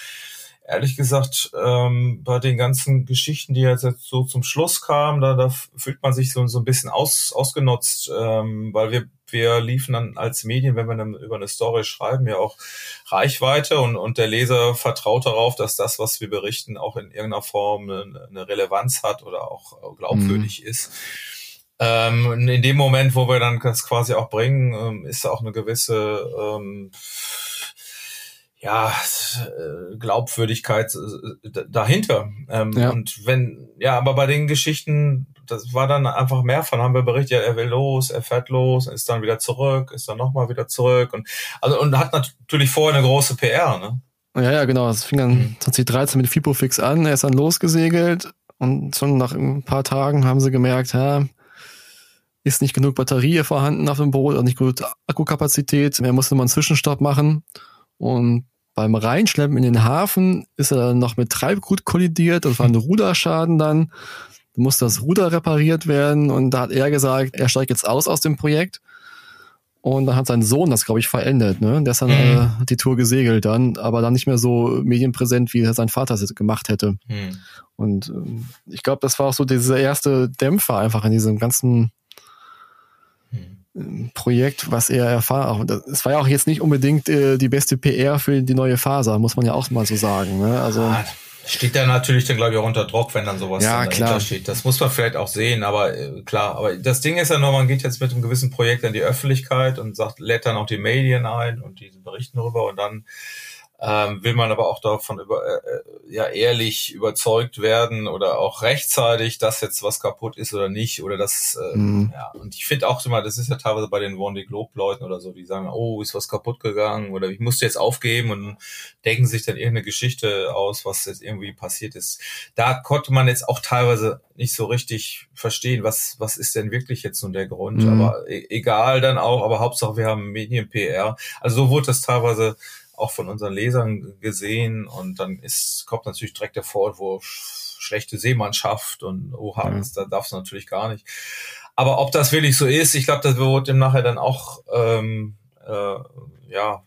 ehrlich gesagt, ähm, bei den ganzen Geschichten, die jetzt, jetzt so zum Schluss kamen, da, da fühlt man sich so, so ein bisschen aus, ausgenutzt, ähm, weil wir, wir liefen dann als Medien, wenn wir dann über eine Story schreiben, ja auch Reichweite und, und der Leser vertraut darauf, dass das, was wir berichten, auch in irgendeiner Form eine, eine Relevanz hat oder auch glaubwürdig mhm. ist. Ähm, in dem Moment, wo wir dann das quasi auch bringen, ähm, ist auch eine gewisse ähm, ja, äh, Glaubwürdigkeit äh, dahinter. Ähm, ja. Und wenn, ja, aber bei den Geschichten, das war dann einfach mehr von, haben wir berichtet, ja, er will los, er fährt los, ist dann wieder zurück, ist dann nochmal wieder zurück und, also, und hat natürlich vorher eine große PR, ne? Ja, ja, genau. Es fing dann 2013 mhm. mit FIPO-Fix an, er ist dann losgesegelt und schon nach ein paar Tagen haben sie gemerkt, ja, ist nicht genug Batterie vorhanden auf dem Boot, auch nicht genug Akkukapazität, er musste mal einen Zwischenstopp machen und beim Reinschleppen in den Hafen ist er dann noch mit Treibgut kollidiert. Das war ein Ruderschaden dann. Da musste das Ruder repariert werden. Und da hat er gesagt, er steigt jetzt aus aus dem Projekt. Und dann hat sein Sohn das, glaube ich, verändert. Ne? Der ist dann mhm. äh, die Tour gesegelt dann, aber dann nicht mehr so medienpräsent, wie sein Vater es gemacht hätte. Mhm. Und äh, ich glaube, das war auch so dieser erste Dämpfer einfach in diesem ganzen Projekt, was er erfahren. Es war ja auch jetzt nicht unbedingt äh, die beste PR für die neue Faser, muss man ja auch mal so sagen. Ne? Also ja, steht da natürlich dann glaube ich auch unter Druck, wenn dann sowas ja, dann klar. steht. Das muss man vielleicht auch sehen, aber äh, klar. Aber das Ding ist ja nur, man geht jetzt mit einem gewissen Projekt an die Öffentlichkeit und sagt, lädt dann auch die Medien ein und die berichten darüber und dann ähm, will man aber auch davon über, äh, äh, ja ehrlich überzeugt werden oder auch rechtzeitig, dass jetzt was kaputt ist oder nicht oder das äh, mhm. ja und ich finde auch immer, das ist ja teilweise bei den One Globe Leuten oder so, die sagen, oh ist was kaputt gegangen oder ich musste jetzt aufgeben und denken sich dann irgendeine Geschichte aus, was jetzt irgendwie passiert ist. Da konnte man jetzt auch teilweise nicht so richtig verstehen, was was ist denn wirklich jetzt nun der Grund. Mhm. Aber e egal dann auch, aber Hauptsache wir haben Medien PR. Also so wurde das teilweise auch von unseren Lesern gesehen und dann ist, kommt natürlich direkt der Vorwurf, schlechte Seemannschaft und oha, ja. da darf es natürlich gar nicht. Aber ob das wirklich so ist, ich glaube, das wird dem nachher dann auch ähm, äh, ja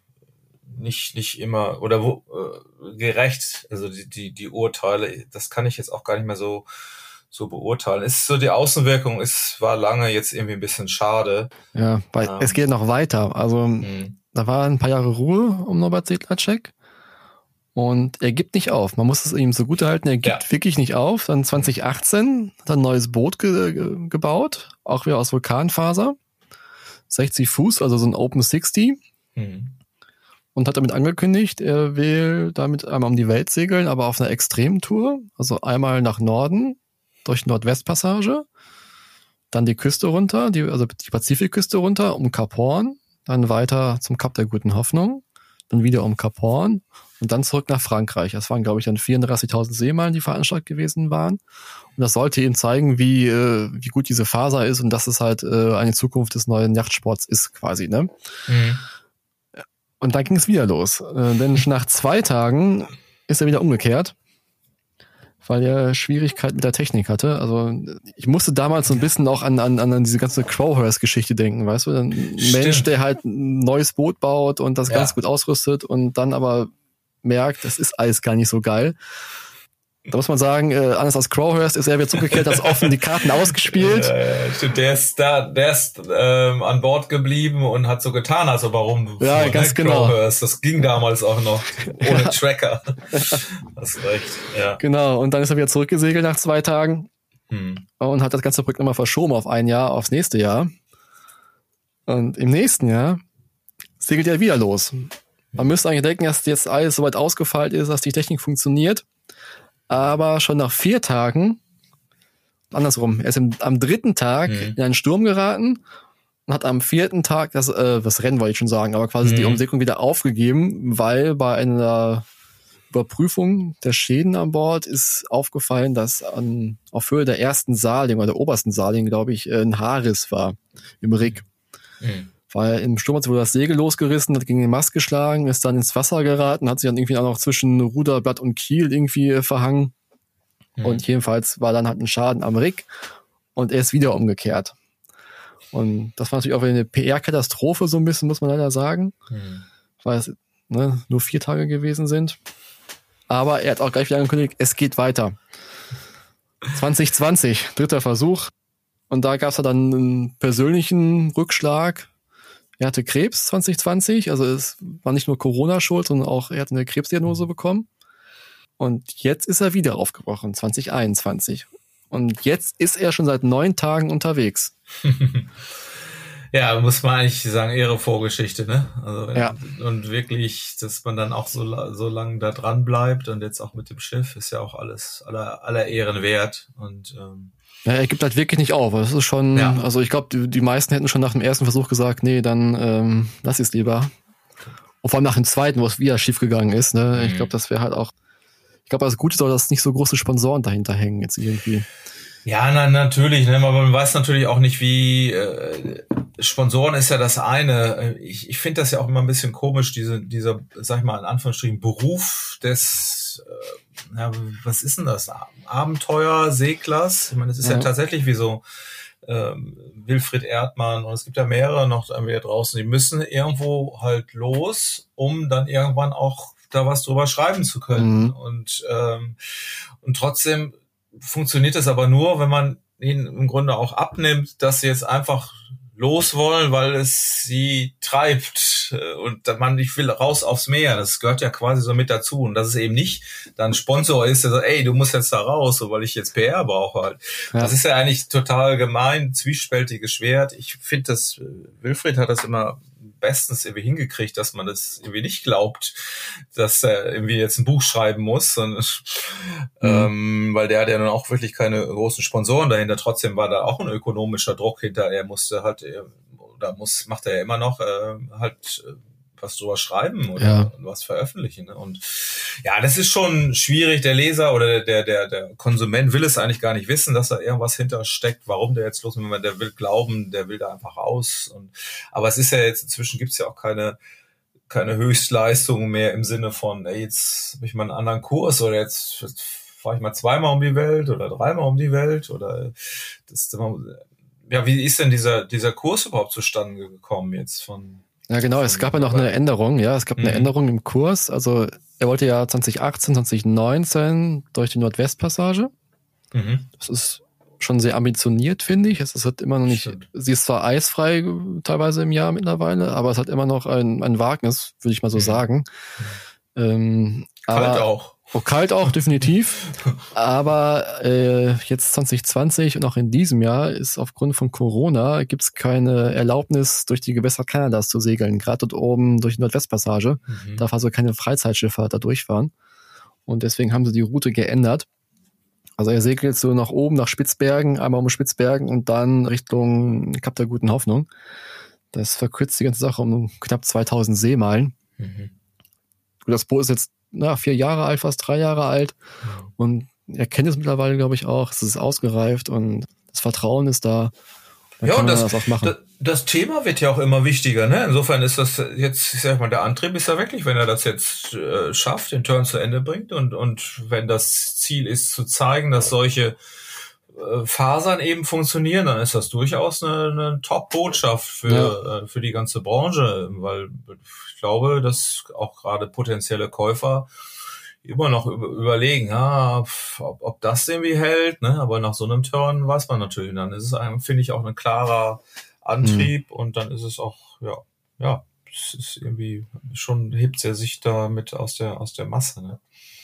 nicht nicht immer oder wo, äh, gerecht. Also die, die die Urteile, das kann ich jetzt auch gar nicht mehr so so beurteilen. Ist so die Außenwirkung, ist war lange jetzt irgendwie ein bisschen schade. Ja, weil ähm, es geht noch weiter. Also mh da war ein paar Jahre Ruhe um Norbert Sedlacek. Und er gibt nicht auf. Man muss es ihm so gut halten. Er gibt ja. wirklich nicht auf. Dann 2018 hat er ein neues Boot ge ge gebaut. Auch wieder aus Vulkanfaser. 60 Fuß, also so ein Open 60. Mhm. Und hat damit angekündigt, er will damit einmal um die Welt segeln, aber auf einer Extremtour. Also einmal nach Norden durch Nordwestpassage. Dann die Küste runter, die, also die Pazifikküste runter, um Kap Horn dann weiter zum Kap der Guten Hoffnung, dann wieder um Kap Horn und dann zurück nach Frankreich. Das waren, glaube ich, dann 34.000 Seemeilen, die veranstaltet gewesen waren. Und das sollte ihnen zeigen, wie, äh, wie gut diese Faser ist und dass es halt äh, eine Zukunft des neuen Yachtsports ist, quasi. Ne? Mhm. Und dann ging es wieder los. Äh, denn nach zwei Tagen ist er wieder umgekehrt weil er Schwierigkeiten mit der Technik hatte. Also ich musste damals so ein bisschen auch an, an, an diese ganze Crowhurst-Geschichte denken, weißt du? Ein Stimmt. Mensch, der halt ein neues Boot baut und das ja. ganz gut ausrüstet und dann aber merkt, das ist alles gar nicht so geil. Da muss man sagen, äh, anders als Crowhurst ist er wieder zurückgekehrt, hat offen die Karten ausgespielt. Äh, stimmt, der ist da, der ist ähm, an Bord geblieben und hat so getan, also warum ja, vor, ganz ne, genau. Crowhurst. Das ging damals auch noch ohne ja. Tracker. Hast recht, ja. Genau, und dann ist er wieder zurückgesegelt nach zwei Tagen hm. und hat das ganze Projekt nochmal verschoben auf ein Jahr, aufs nächste Jahr. Und im nächsten Jahr segelt er wieder los. Man müsste eigentlich denken, dass jetzt alles soweit ausgefeilt ist, dass die Technik funktioniert aber schon nach vier Tagen, andersrum, er ist im, am dritten Tag mhm. in einen Sturm geraten und hat am vierten Tag das, äh, das Rennen wollte ich schon sagen, aber quasi mhm. die Umsegelung wieder aufgegeben, weil bei einer Überprüfung der Schäden an Bord ist aufgefallen, dass an, auf Höhe der ersten Saling oder der obersten Saling, glaube ich, ein Haarriss war im Rig. Mhm weil im Sturm hat sie wohl das Segel losgerissen, hat gegen den Mast geschlagen, ist dann ins Wasser geraten, hat sich dann irgendwie auch noch zwischen Ruderblatt und Kiel irgendwie äh, verhangen. Mhm. Und jedenfalls war dann halt ein Schaden am Rig und er ist wieder umgekehrt. Und das war natürlich auch eine PR-Katastrophe, so ein bisschen, muss man leider sagen, mhm. weil es ne, nur vier Tage gewesen sind. Aber er hat auch gleich wieder angekündigt, es geht weiter. 2020, dritter Versuch. Und da gab es dann einen persönlichen Rückschlag. Er hatte Krebs 2020, also es war nicht nur Corona schuld, sondern auch er hat eine Krebsdiagnose bekommen. Und jetzt ist er wieder aufgebrochen, 2021. Und jetzt ist er schon seit neun Tagen unterwegs. ja, muss man eigentlich sagen, ihre Vorgeschichte, ne? Also, ja. Und wirklich, dass man dann auch so, so lange da dran bleibt und jetzt auch mit dem Schiff ist ja auch alles aller, aller Ehren wert. Und ähm, ja, er gibt halt wirklich nicht auf. Das ist schon, ja. also ich glaube, die, die meisten hätten schon nach dem ersten Versuch gesagt, nee, dann ähm, lass es lieber. Und vor allem nach dem zweiten, wo es wieder schief gegangen ist. Ne? Mhm. Ich glaube, das wäre halt auch ich glaube, das Gute ist auch, dass nicht so große Sponsoren dahinter hängen jetzt irgendwie. Ja, na, natürlich, ne, aber man weiß natürlich auch nicht, wie äh, Sponsoren ist ja das eine. Ich, ich finde das ja auch immer ein bisschen komisch, diese, dieser, sag ich mal, in Anführungsstrichen Beruf des, äh, ja, was ist denn das? Abenteuer, Seglers? Ich meine, es ist ja. ja tatsächlich wie so ähm, Wilfried Erdmann und es gibt ja mehrere noch wieder draußen, die müssen irgendwo halt los, um dann irgendwann auch da was drüber schreiben zu können. Mhm. Und, ähm, und trotzdem funktioniert es aber nur, wenn man ihnen im Grunde auch abnimmt, dass sie jetzt einfach los wollen, weil es sie treibt und man ich will raus aufs Meer. Das gehört ja quasi so mit dazu und dass es eben nicht dann Sponsor ist, der sagt, ey, du musst jetzt da raus, so weil ich jetzt PR brauche halt. Ja. Das ist ja eigentlich total gemein, zwiespältiges Schwert. Ich finde das Wilfried hat das immer bestens irgendwie hingekriegt, dass man das irgendwie nicht glaubt, dass er irgendwie jetzt ein Buch schreiben muss, sondern, mhm. ähm, weil der hat ja dann auch wirklich keine großen Sponsoren dahinter. Trotzdem war da auch ein ökonomischer Druck hinter. Er musste halt, oder muss, macht er ja immer noch, äh, halt äh, was drüber schreiben oder ja. was veröffentlichen. Ne? Und ja, das ist schon schwierig. Der Leser oder der, der, der Konsument will es eigentlich gar nicht wissen, dass da irgendwas hintersteckt, warum der jetzt los ist. Der will glauben, der will da einfach raus. Und, aber es ist ja jetzt, inzwischen gibt's ja auch keine, keine Höchstleistung mehr im Sinne von, ey, jetzt habe ich mal einen anderen Kurs oder jetzt fahre ich mal zweimal um die Welt oder dreimal um die Welt oder das ja, wie ist denn dieser, dieser Kurs überhaupt zustande gekommen jetzt von ja, genau. Es gab ja noch eine Änderung. Ja, es gab eine mhm. Änderung im Kurs. Also er wollte ja 2018, 2019 durch die Nordwestpassage. Mhm. Das ist schon sehr ambitioniert, finde ich. Es ist halt immer noch nicht, Stimmt. sie ist zwar eisfrei teilweise im Jahr mittlerweile, aber es hat immer noch ein, ein Wagnis, würde ich mal so mhm. sagen. Mhm. Ähm, Kalt aber, auch. Oh, kalt auch, definitiv. Aber äh, jetzt 2020 und auch in diesem Jahr ist aufgrund von Corona gibt es keine Erlaubnis, durch die Gewässer Kanadas zu segeln. Gerade dort oben durch die Nordwestpassage. Mhm. Darf also keine Freizeitschiffe da durchfahren. Und deswegen haben sie die Route geändert. Also er segelt so nach oben, nach Spitzbergen, einmal um Spitzbergen und dann Richtung Kap der Guten Hoffnung. Das verkürzt die ganze Sache um knapp 2000 Seemeilen. Mhm. Das Boot ist jetzt na, vier Jahre alt, fast drei Jahre alt. Und er kennt es mittlerweile, glaube ich, auch. Es ist ausgereift und das Vertrauen ist da. ja, und das, das, das, das, Thema wird ja auch immer wichtiger. Ne? Insofern ist das jetzt, ich sag mal, der Antrieb ist ja wirklich, wenn er das jetzt äh, schafft, den Turn zu Ende bringt und, und wenn das Ziel ist, zu zeigen, dass solche Fasern eben funktionieren, dann ist das durchaus eine, eine Top-Botschaft für, ja. äh, für die ganze Branche, weil ich glaube, dass auch gerade potenzielle Käufer immer noch überlegen, ja, ob, ob das irgendwie hält, ne? aber nach so einem Turn weiß man natürlich, dann ist es, finde ich, auch ein klarer Antrieb mhm. und dann ist es auch, ja, ja, es ist irgendwie schon hebt er sich da mit aus der aus der Masse. Ne?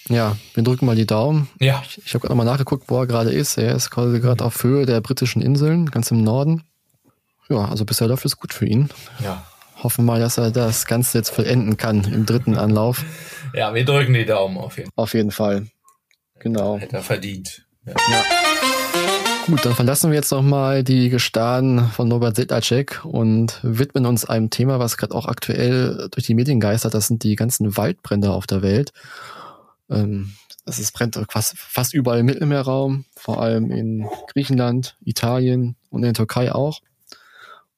Ja, wir drücken mal die Daumen. Ja. Ich, ich habe gerade nochmal nachgeguckt, wo er gerade ist. Er ist quasi gerade auf Höhe der britischen Inseln, ganz im Norden. Ja, also bisher läuft es gut für ihn. Ja. Hoffen mal, dass er das Ganze jetzt vollenden kann im dritten Anlauf. Ja, wir drücken die Daumen auf jeden Fall. Auf jeden Fall. Genau. Hätte er verdient. Ja. ja. Gut, dann verlassen wir jetzt nochmal die Gestaden von Norbert Sedlacek und widmen uns einem Thema, was gerade auch aktuell durch die Medien geistert. Das sind die ganzen Waldbrände auf der Welt. Ähm, es ist, brennt fast, fast überall im Mittelmeerraum, vor allem in Griechenland, Italien und in der Türkei auch.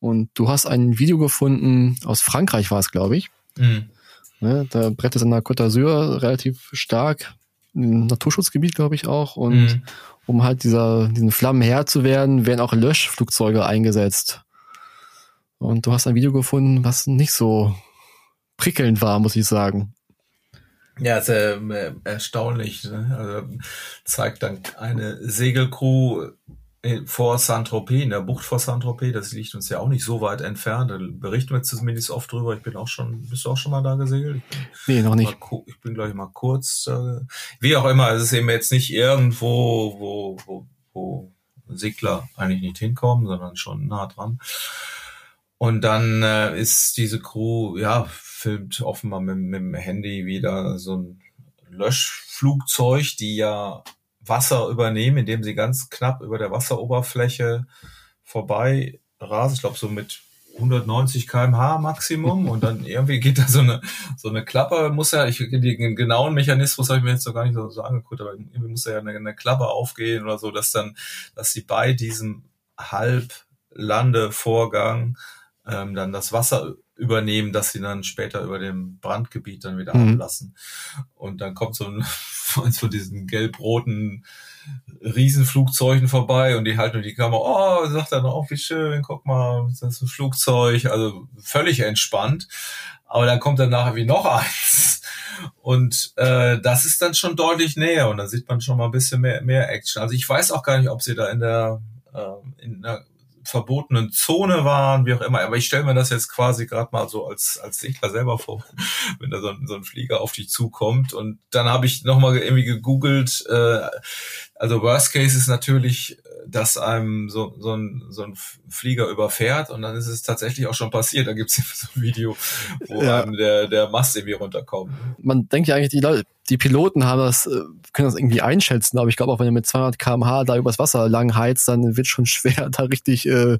Und du hast ein Video gefunden, aus Frankreich war es, glaube ich. Mhm. Ne, da brennt es an der Côte d'Azur relativ stark, im Naturschutzgebiet, glaube ich, auch. Und mhm. um halt dieser, diesen Flammen Herr zu werden, werden auch Löschflugzeuge eingesetzt. Und du hast ein Video gefunden, was nicht so prickelnd war, muss ich sagen. Ja, sehr äh, erstaunlich. Ne? Also zeigt dann eine Segelcrew vor Saint-Tropez, in der Bucht vor Saint-Tropez, das liegt uns ja auch nicht so weit entfernt. Da berichten wir zumindest oft drüber. Ich bin auch schon, bist du auch schon mal da gesegelt? Nee, noch nicht. Ich bin, glaube ich, mal kurz. Äh, wie auch immer, es ist eben jetzt nicht irgendwo, wo, wo, wo Segler eigentlich nicht hinkommen, sondern schon nah dran. Und dann äh, ist diese Crew, ja, filmt offenbar mit, mit dem Handy wieder so ein Löschflugzeug, die ja Wasser übernehmen, indem sie ganz knapp über der Wasseroberfläche vorbei rasen. Ich glaube, so mit 190 kmh Maximum und dann irgendwie geht da so eine so eine Klappe muss ja ich den genauen Mechanismus habe ich mir jetzt noch gar nicht so, so angeguckt aber irgendwie muss ja eine, eine Klappe aufgehen oder so dass dann dass sie bei diesem Halblandevorgang ähm, dann das Wasser übernehmen, dass sie dann später über dem Brandgebiet dann wieder mhm. ablassen. Und dann kommt so ein eins von diesen gelb-roten Riesenflugzeugen vorbei und die halten nur die Kamera, oh, sagt dann auch, wie schön, guck mal, das ist ein Flugzeug, also völlig entspannt. Aber dann kommt dann nachher wie noch eins. Und äh, das ist dann schon deutlich näher und da sieht man schon mal ein bisschen mehr, mehr Action. Also ich weiß auch gar nicht, ob sie da in der, äh, in der verbotenen Zone waren, wie auch immer. Aber ich stelle mir das jetzt quasi gerade mal so als, als Segler selber vor, wenn da so ein, so ein Flieger auf dich zukommt. Und dann habe ich nochmal irgendwie gegoogelt, äh, also Worst Case ist natürlich, dass einem so, so, ein, so ein Flieger überfährt und dann ist es tatsächlich auch schon passiert. Da gibt es so ein Video, wo ja. einem der, der Mast irgendwie runterkommt. Man denkt ja eigentlich, die Leute, die Piloten haben das, äh, können das irgendwie einschätzen, aber ich glaube auch, wenn du mit 200 kmh da übers Wasser lang heizt, dann wird schon schwer, da richtig äh, äh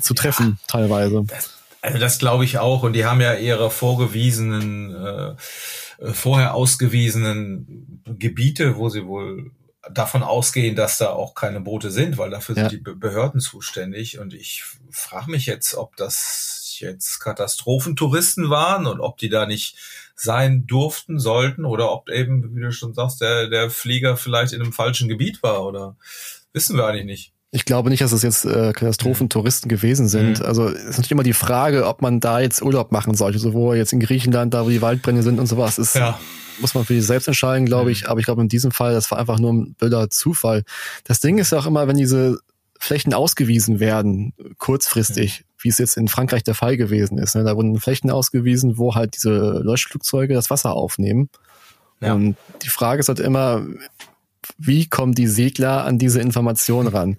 zu treffen, ja, teilweise. Das, also das glaube ich auch. Und die haben ja ihre vorgewiesenen, äh, vorher ausgewiesenen Gebiete, wo sie wohl davon ausgehen, dass da auch keine Boote sind, weil dafür ja. sind die Behörden zuständig. Und ich frage mich jetzt, ob das jetzt Katastrophentouristen waren und ob die da nicht sein durften, sollten oder ob eben, wie du schon sagst, der, der Flieger vielleicht in einem falschen Gebiet war oder wissen wir eigentlich nicht. Ich glaube nicht, dass es jetzt äh, Katastrophentouristen gewesen sind. Mhm. Also es ist natürlich immer die Frage, ob man da jetzt Urlaub machen sollte. So wo jetzt in Griechenland, da wo die Waldbrände sind und sowas, ist, ja. muss man für sich selbst entscheiden, glaube mhm. ich. Aber ich glaube in diesem Fall, das war einfach nur ein blöder Zufall. Das Ding ist ja auch immer, wenn diese Flächen ausgewiesen werden, kurzfristig, mhm. wie es jetzt in Frankreich der Fall gewesen ist. Ne? Da wurden Flächen ausgewiesen, wo halt diese Löschflugzeuge das Wasser aufnehmen. Ja. Und die Frage ist halt immer, wie kommen die Segler an diese Information ran?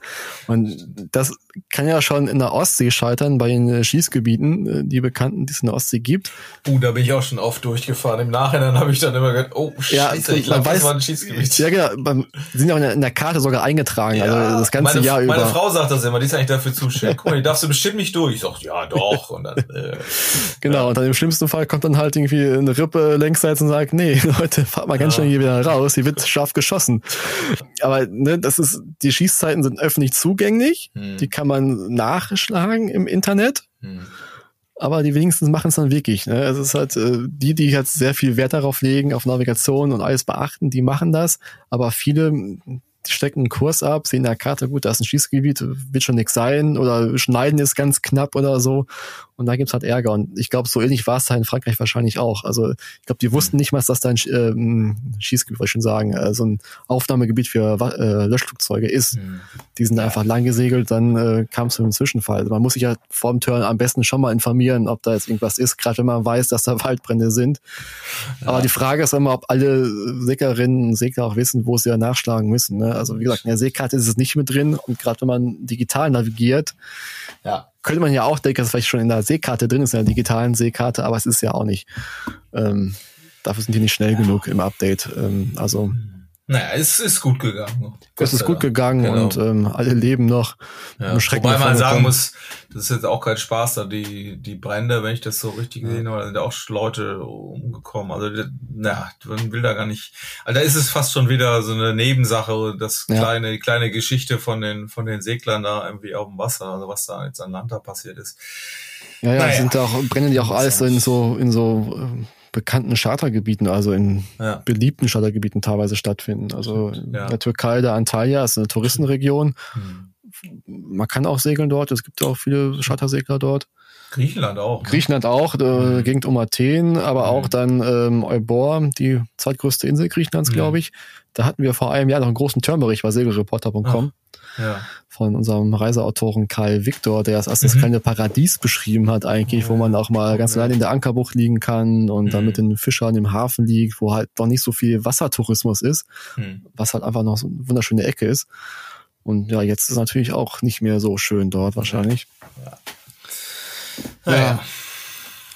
Und das kann ja schon in der Ostsee scheitern, bei den Schießgebieten, äh, die bekannten, die es in der Ostsee gibt. Uh, da bin ich auch schon oft durchgefahren. Im Nachhinein habe ich dann immer gedacht, oh, scheiße, ja, ich glaube, das war ein Schießgebiet. Ja, genau. Beim, sind ja auch in der, Karte sogar eingetragen, also ja, also das ganze meine, Jahr über. Meine Frau sagt das immer, die ist eigentlich dafür zuständig. Guck mal, die darfst du bestimmt nicht durch. Ich sag, ja, doch. Und dann, äh, genau, ja. und dann im schlimmsten Fall kommt dann halt irgendwie eine Rippe längsseits und sagt, nee, Leute, fahrt mal ganz schnell hier wieder raus, hier wird scharf geschossen. Aber ne, das ist, die Schießzeiten sind öffentlich zugänglich, hm. die kann man nachschlagen im Internet. Hm. Aber die wenigsten machen es dann wirklich. Ne? Es ist halt äh, die, die jetzt sehr viel Wert darauf legen, auf Navigation und alles beachten, die machen das. Aber viele die stecken einen Kurs ab, sehen in der Karte, gut, da ist ein Schießgebiet, wird schon nichts sein oder schneiden ist ganz knapp oder so. Und da gibt's halt Ärger. Und ich glaube, so ähnlich war es da in Frankreich wahrscheinlich auch. Also ich glaube, die wussten nicht mal, dass da ein ähm, Schießgebiet, wollte ich schon sagen, äh, so ein Aufnahmegebiet für äh, Löschflugzeuge ist. Mhm. Die sind einfach lang gesegelt, dann äh, kam es zu einem Zwischenfall. Also man muss sich ja vor dem Turn am besten schon mal informieren, ob da jetzt irgendwas ist, gerade wenn man weiß, dass da Waldbrände sind. Ja. Aber die Frage ist immer, ob alle Seglerinnen und Segler auch wissen, wo sie ja nachschlagen müssen. Ne? Also wie gesagt, in der Seekarte ist es nicht mit drin und gerade wenn man digital navigiert, ja könnte man ja auch denken, dass es vielleicht schon in der Seekarte drin ist, in der digitalen Seekarte, aber es ist ja auch nicht. Ähm, dafür sind die nicht schnell genug im Update. Ähm, also naja, es ist gut gegangen. es ist gut gegangen genau. und ähm, alle leben noch. Ja, wobei man sagen muss, das ist jetzt auch kein Spaß da, die, die Brände, wenn ich das so richtig ja. gesehen habe, da sind auch Leute umgekommen. Also, na, man will da gar nicht. Also da ist es fast schon wieder so eine Nebensache, das kleine, die kleine Geschichte von den, von den Seglern da irgendwie auf dem Wasser, also was da jetzt an Land da passiert ist. Ja, ja, naja. sind da auch, brennen die auch alles so in so, in so, ähm, bekannten Chartergebieten, also in ja. beliebten Chartergebieten teilweise stattfinden. Also in ja. der Türkei, der Antalya ist eine Touristenregion. Mhm. Man kann auch segeln dort, es gibt auch viele Chartersegler dort. Griechenland auch. Ne? Griechenland auch, äh, mhm. Gegend um Athen, aber mhm. auch dann ähm, Eubor, die zweitgrößte Insel Griechenlands, mhm. glaube ich. Da hatten wir vor einem Jahr noch einen großen Turmbericht bei segelreporter.com ja. von unserem Reiseautoren Karl Victor, der das das mhm. kleine Paradies beschrieben hat eigentlich, ja. wo man auch mal ganz allein in der Ankerbucht liegen kann und mhm. dann mit den Fischern im Hafen liegt, wo halt doch nicht so viel Wassertourismus ist, mhm. was halt einfach noch so eine wunderschöne Ecke ist. Und ja, jetzt ist natürlich auch nicht mehr so schön dort wahrscheinlich. Ja. ja. ja.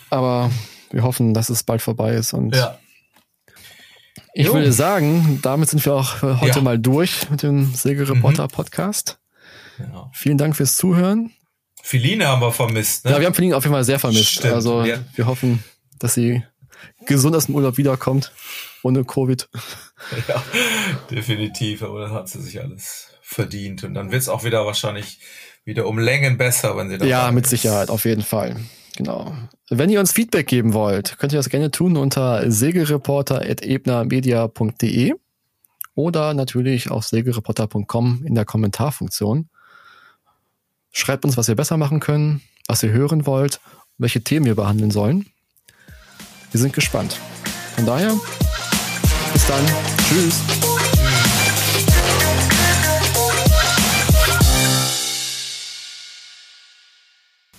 Aber wir hoffen, dass es bald vorbei ist und ja. Ich jo. würde sagen, damit sind wir auch heute ja. mal durch mit dem Segelreporter Podcast. Ja. Vielen Dank fürs Zuhören. Feline haben wir vermisst, ne? Ja, wir haben Feline auf jeden Fall sehr vermisst. Stimmt. Also ja. wir hoffen, dass sie gesund aus dem Urlaub wiederkommt, ohne Covid. Ja, definitiv, aber dann hat sie sich alles verdient. Und dann wird es auch wieder wahrscheinlich wieder um Längen besser, wenn sie da Ja, mit ist. Sicherheit, auf jeden Fall. Genau. Wenn ihr uns Feedback geben wollt, könnt ihr das gerne tun unter segelreporter.ebnermedia.de oder natürlich auf segelreporter.com in der Kommentarfunktion. Schreibt uns, was wir besser machen können, was ihr hören wollt, welche Themen wir behandeln sollen. Wir sind gespannt. Von daher, bis dann. Tschüss.